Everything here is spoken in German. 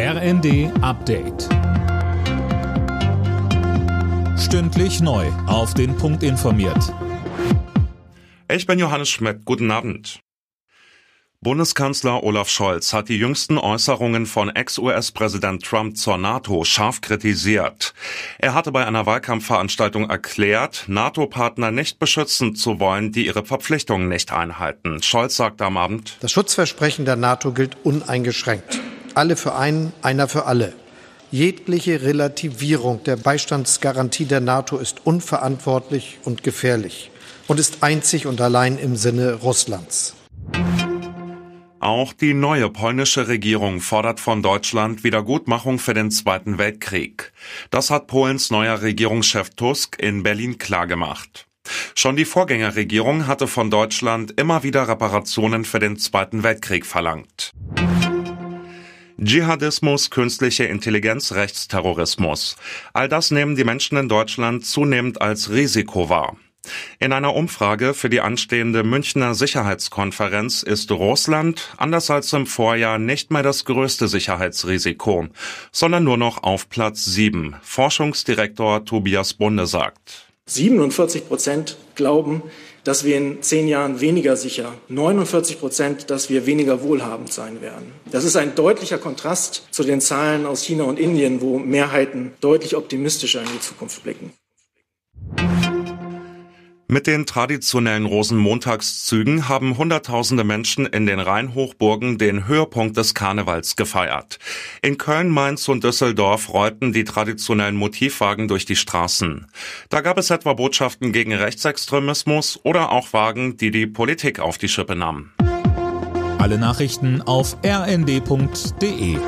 RND Update. Stündlich neu. Auf den Punkt informiert. Ich bin Johannes Schmidt. Guten Abend. Bundeskanzler Olaf Scholz hat die jüngsten Äußerungen von Ex-US-Präsident Trump zur NATO scharf kritisiert. Er hatte bei einer Wahlkampfveranstaltung erklärt, NATO-Partner nicht beschützen zu wollen, die ihre Verpflichtungen nicht einhalten. Scholz sagte am Abend, Das Schutzversprechen der NATO gilt uneingeschränkt. Alle für einen, einer für alle. Jegliche Relativierung der Beistandsgarantie der NATO ist unverantwortlich und gefährlich und ist einzig und allein im Sinne Russlands. Auch die neue polnische Regierung fordert von Deutschland Wiedergutmachung für den Zweiten Weltkrieg. Das hat Polens neuer Regierungschef Tusk in Berlin klargemacht. Schon die Vorgängerregierung hatte von Deutschland immer wieder Reparationen für den Zweiten Weltkrieg verlangt. Dschihadismus, künstliche Intelligenz, Rechtsterrorismus. All das nehmen die Menschen in Deutschland zunehmend als Risiko wahr. In einer Umfrage für die anstehende Münchner Sicherheitskonferenz ist Russland, anders als im Vorjahr, nicht mehr das größte Sicherheitsrisiko, sondern nur noch auf Platz 7. Forschungsdirektor Tobias Bunde sagt. 47 Prozent glauben, dass wir in zehn Jahren weniger sicher, 49 Prozent, dass wir weniger wohlhabend sein werden. Das ist ein deutlicher Kontrast zu den Zahlen aus China und Indien, wo Mehrheiten deutlich optimistischer in die Zukunft blicken. Mit den traditionellen Rosenmontagszügen haben Hunderttausende Menschen in den Rheinhochburgen den Höhepunkt des Karnevals gefeiert. In Köln, Mainz und Düsseldorf rollten die traditionellen Motivwagen durch die Straßen. Da gab es etwa Botschaften gegen Rechtsextremismus oder auch Wagen, die die Politik auf die Schippe nahmen. Alle Nachrichten auf rnd.de